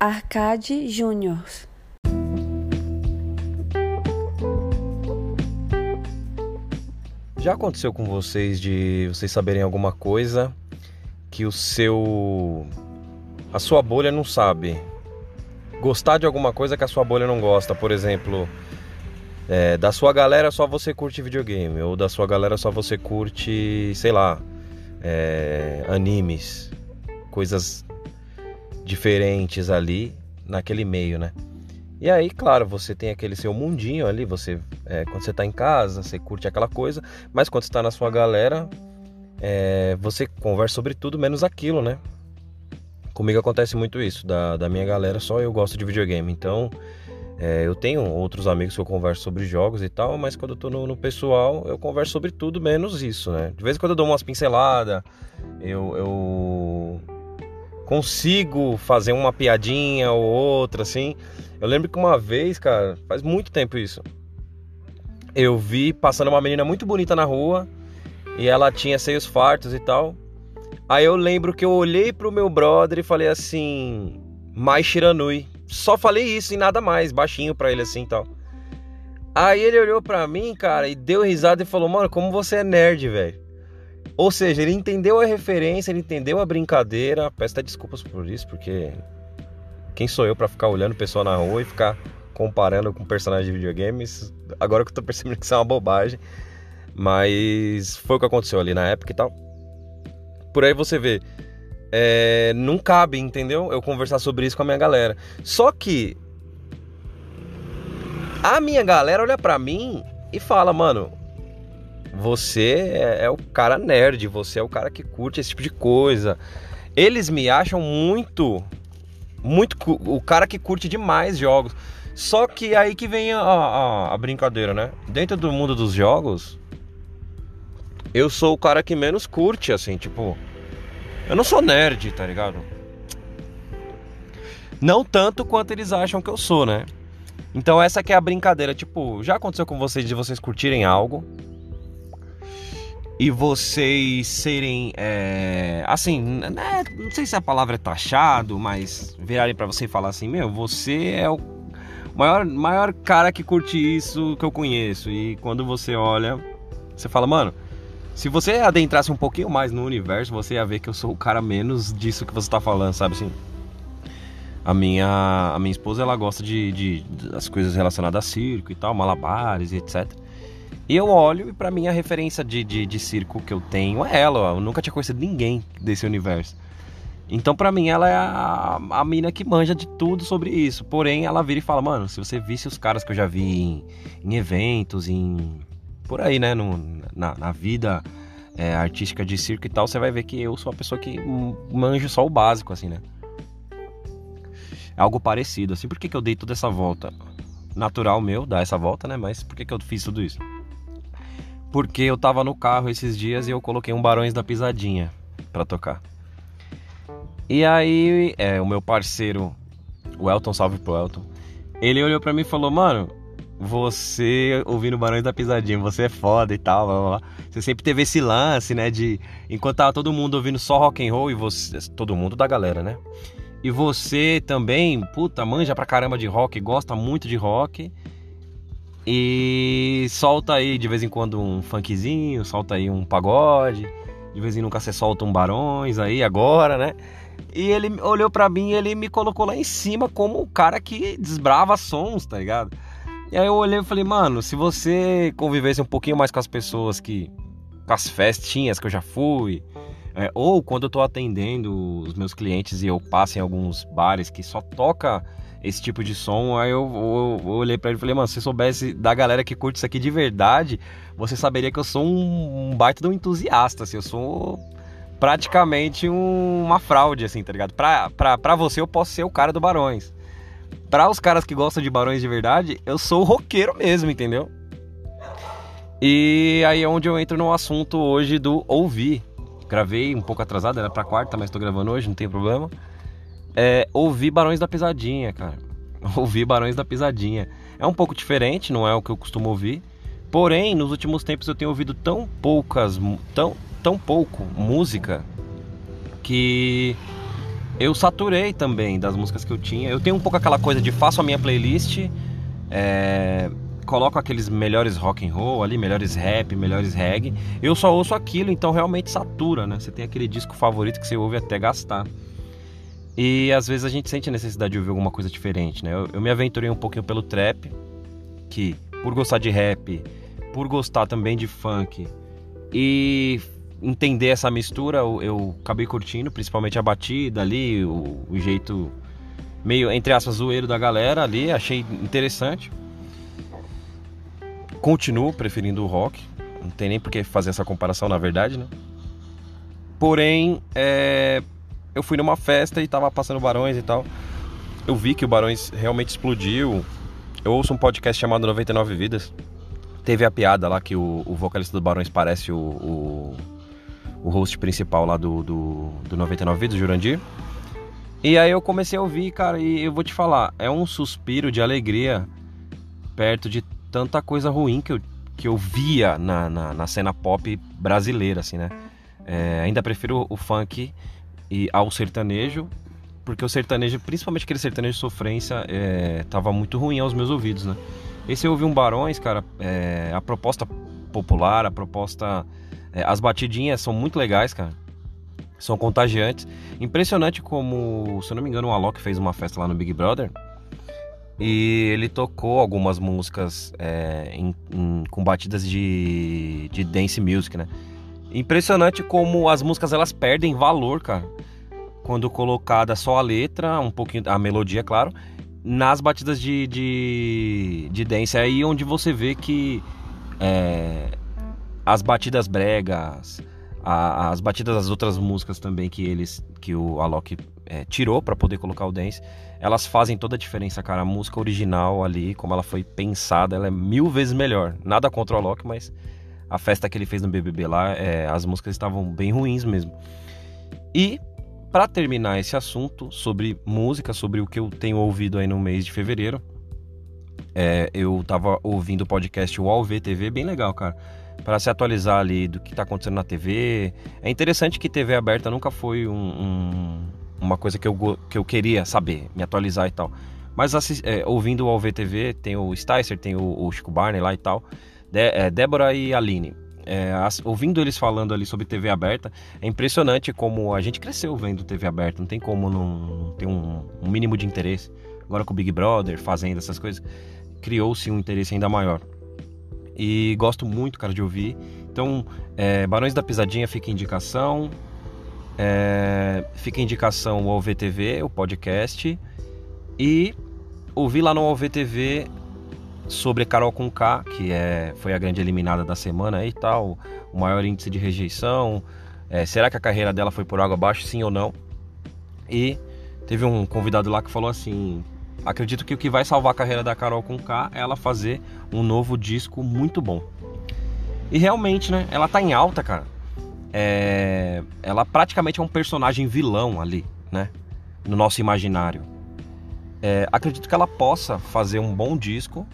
Arcade Júnior. Já aconteceu com vocês de vocês saberem alguma coisa que o seu a sua bolha não sabe? Gostar de alguma coisa que a sua bolha não gosta, por exemplo, é, da sua galera só você curte videogame, ou da sua galera só você curte, sei lá, é, animes, coisas diferentes ali naquele meio, né? E aí, claro, você tem aquele seu mundinho ali, você é, quando você está em casa, você curte aquela coisa, mas quando está na sua galera, é, você conversa sobre tudo menos aquilo, né? Comigo acontece muito isso, da, da minha galera só eu gosto de videogame, então é, eu tenho outros amigos que eu converso sobre jogos e tal, mas quando eu tô no, no, pessoal, eu converso sobre tudo menos isso, né? De vez em quando eu dou umas pinceladas, eu, eu consigo fazer uma piadinha ou outra, assim. Eu lembro que uma vez, cara, faz muito tempo isso. Eu vi passando uma menina muito bonita na rua e ela tinha seios fartos e tal. Aí eu lembro que eu olhei pro meu brother e falei assim, mais Shiranui. Só falei isso e nada mais, baixinho pra ele assim e tal. Aí ele olhou pra mim, cara, e deu risada e falou, mano, como você é nerd, velho. Ou seja, ele entendeu a referência, ele entendeu a brincadeira. Peço até desculpas por isso, porque quem sou eu para ficar olhando pessoa na rua e ficar comparando com personagens de videogames? Agora que eu tô percebendo que isso é uma bobagem. Mas foi o que aconteceu ali na época e tal. Por aí você vê. É, não cabe, entendeu? Eu conversar sobre isso com a minha galera. Só que a minha galera olha para mim e fala, mano, você é, é, o cara nerd, você é o cara que curte esse tipo de coisa. Eles me acham muito muito o cara que curte demais jogos. Só que aí que vem a, a, a, brincadeira, né? Dentro do mundo dos jogos, eu sou o cara que menos curte, assim, tipo. Eu não sou nerd, tá ligado? Não tanto quanto eles acham que eu sou, né? Então essa que é a brincadeira, tipo, já aconteceu com vocês de vocês curtirem algo, e vocês serem, é, assim, né, não sei se a palavra é taxado, mas virarem para você e falar assim, meu, você é o maior, maior cara que curte isso que eu conheço. E quando você olha, você fala, mano, se você adentrasse um pouquinho mais no universo, você ia ver que eu sou o cara menos disso que você tá falando, sabe assim? A minha, a minha esposa, ela gosta de, de das coisas relacionadas a circo e tal, malabares e etc. E eu olho e para mim a referência de, de, de, circo que eu tenho é ela. Eu nunca tinha conhecido ninguém desse universo. Então para mim ela é a, a mina que manja de tudo sobre isso. Porém ela vira e fala, mano, se você visse os caras que eu já vi em, em eventos, em por aí, né, no, na, na vida é, artística de circo e tal, você vai ver que eu sou a pessoa que manja só o básico, assim, né? É algo parecido, assim. Por que, que eu dei toda essa volta? Natural meu dar essa volta, né? Mas por que, que eu fiz tudo isso? Porque eu tava no carro esses dias e eu coloquei um Barões da Pisadinha para tocar. E aí, é, o meu parceiro, o Elton, salve pro Elton, ele olhou para mim e falou: Mano, você ouvindo Barões da Pisadinha, você é foda e tal, blá, blá, blá. Você sempre teve esse lance, né, de enquanto tava todo mundo ouvindo só rock and roll e você, todo mundo da galera, né? E você também, puta, manja pra caramba de rock, gosta muito de rock. E solta aí de vez em quando um funkzinho, solta aí um pagode, de vez em nunca você solta um barões aí agora, né? E ele olhou para mim e ele me colocou lá em cima como o cara que desbrava sons, tá ligado? E aí eu olhei e falei, mano, se você convivesse um pouquinho mais com as pessoas que. com as festinhas que eu já fui, é, ou quando eu tô atendendo os meus clientes e eu passo em alguns bares que só toca esse tipo de som. Aí eu, eu, eu olhei para ele e falei, mano, se soubesse da galera que curte isso aqui de verdade, você saberia que eu sou um, um baita de um entusiasta, assim, eu sou praticamente um, uma fraude, assim, tá ligado? Pra, pra, pra você eu posso ser o cara do Barões. Pra os caras que gostam de Barões de verdade, eu sou o roqueiro mesmo, entendeu? E aí é onde eu entro no assunto hoje do ouvir. Gravei um pouco atrasado, era pra quarta, mas tô gravando hoje, não tem problema é, ouvir Barões da Pisadinha, cara. Ouvir Barões da Pisadinha. É um pouco diferente, não é o que eu costumo ouvir. Porém, nos últimos tempos eu tenho ouvido tão poucas, tão, tão pouco música que eu saturei também das músicas que eu tinha. Eu tenho um pouco aquela coisa de faço a minha playlist, é, coloco aqueles melhores rock and roll ali, melhores rap, melhores reggae. Eu só ouço aquilo, então realmente satura, né? Você tem aquele disco favorito que você ouve até gastar. E às vezes a gente sente a necessidade de ouvir alguma coisa diferente, né? Eu, eu me aventurei um pouquinho pelo trap, que por gostar de rap, por gostar também de funk e entender essa mistura, eu, eu acabei curtindo, principalmente a batida ali, o, o, jeito meio, entre aspas, zoeiro da galera ali, achei interessante. Continuo preferindo o rock, não tem nem por que fazer essa comparação, na verdade, né? Porém, é, eu fui numa festa e tava passando Barões e tal. Eu vi que o Barões realmente explodiu. Eu ouço um podcast chamado 99 Vidas. Teve a piada lá que o, o vocalista do Barões parece o, o o host principal lá do, do, do 99 Vidas, Jurandir. E aí eu comecei a ouvir, cara, e eu vou te falar, é um suspiro de alegria perto de tanta coisa ruim que eu, que eu via na, na, na cena pop brasileira, assim, né? É, ainda prefiro o funk e ao sertanejo, porque o sertanejo, principalmente aquele sertanejo de sofrência, é, tava muito ruim aos meus ouvidos, né? Esse eu ouvi um Barões, cara, é, a proposta popular, a proposta é, as batidinhas são muito legais, cara. São contagiantes. Impressionante como, se eu não me engano, o Alok fez uma festa lá no Big Brother. E ele tocou algumas músicas é, em, em, com batidas de, de dance music, né? Impressionante como as músicas elas perdem valor, cara. Quando colocada só a letra, um pouquinho a melodia, claro, nas batidas de, de, de dance. É aí onde você vê que é, as batidas bregas, a, as batidas das outras músicas também que eles, que o Alok é, tirou para poder colocar o dance, elas fazem toda a diferença, cara. A música original ali, como ela foi pensada, ela é mil vezes melhor. Nada contra o Alok, mas a festa que ele fez no BBB lá, é, as músicas estavam bem ruins mesmo. E para terminar esse assunto sobre música, sobre o que eu tenho ouvido aí no mês de fevereiro, é, eu tava ouvindo o podcast UOL VTV, bem legal, cara para se atualizar ali do que está acontecendo na TV. É interessante que TV aberta nunca foi um, um, uma coisa que eu, que eu queria saber, me atualizar e tal. Mas é, ouvindo o AlvTV, tem o Sticer, tem o, o, Chico Barney lá e tal, de, é, Débora e Aline. É, ouvindo eles falando ali sobre TV aberta, é impressionante como a gente cresceu vendo TV aberta, não tem como não ter um, um mínimo de interesse. Agora com o Big Brother, fazendo essas coisas, criou-se um interesse ainda maior e gosto muito, cara, de ouvir. Então, é, Barões da Pisadinha fica indicação. É, fica indicação o OVTV, o podcast. E ouvi lá no OVTV sobre Carol com K, que é, foi a grande eliminada da semana e tal, o maior índice de rejeição. É, será que a carreira dela foi por água abaixo, sim ou não? E teve um convidado lá que falou assim: acredito que o que vai salvar a carreira da Carol com K é ela fazer um novo disco muito bom. E realmente, né? Ela tá em alta, cara. É... Ela praticamente é um personagem vilão ali, né? No nosso imaginário. É... Acredito que ela possa fazer um bom disco.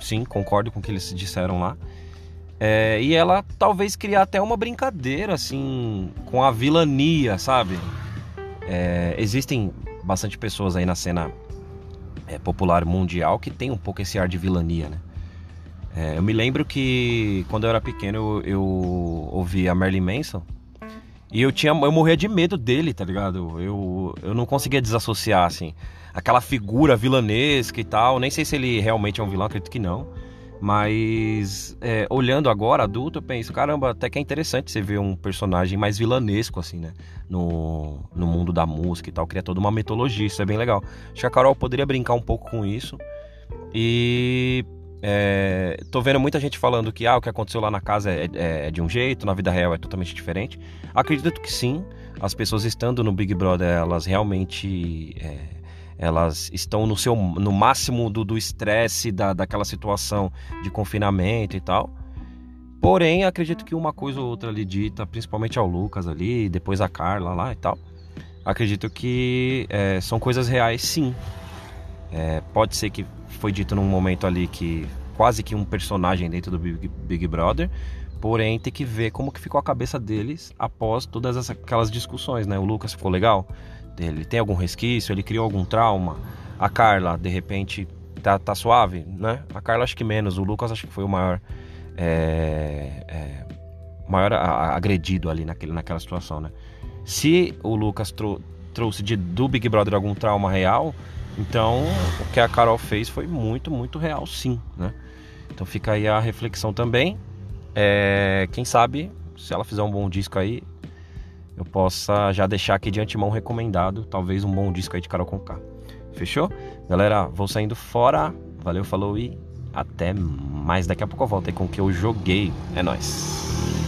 Sim, concordo com o que eles disseram lá. É... E ela talvez criar até uma brincadeira, assim, com a vilania, sabe? É, existem bastante pessoas aí na cena é, popular mundial que tem um pouco esse ar de vilania, né? É, eu me lembro que quando eu era pequeno eu, eu ouvia Marilyn Manson e eu tinha eu morria de medo dele, tá ligado? Eu, eu não conseguia desassociar assim aquela figura vilanesca e tal. Nem sei se ele realmente é um vilão, acredito que não. Mas é, olhando agora, adulto, eu penso, caramba, até que é interessante você ver um personagem mais vilanesco, assim, né? No, no mundo da música e tal, cria toda uma mitologia, isso é bem legal. Acho que a Carol poderia brincar um pouco com isso. E é, tô vendo muita gente falando que ah, o que aconteceu lá na casa é, é, é, de um jeito, na vida real é totalmente diferente. Acredito que sim, as pessoas estando no Big Brother, elas realmente é, elas estão no seu no máximo do estresse da, daquela situação de confinamento e tal. Porém, acredito que uma coisa ou outra ali dita, principalmente ao Lucas ali, depois a Carla lá e tal, acredito que é, são coisas reais sim. É, pode ser que foi dito num momento ali que quase que um personagem dentro do Big, Big Brother, porém tem que ver como que ficou a cabeça deles após todas aquelas discussões, né? O Lucas ficou legal, Ele tem algum resquício? Ele criou algum trauma? A Carla, de repente, tá, tá suave, né? A Carla acho que menos, o Lucas acho que foi o maior. É, é, maior agredido ali naquele, naquela situação, né? Se o Lucas trou trouxe de, do Big Brother algum trauma real, então o que a Carol fez foi muito, muito real, sim, né? Então fica aí a reflexão também. É, quem sabe, se ela fizer um bom disco aí, eu possa já deixar aqui de antemão recomendado, talvez um bom disco aí de Carol Conká. Fechou? Galera, vou saindo fora. Valeu, falou e até mais. Daqui a pouco eu volto aí com o que eu joguei. É nóis.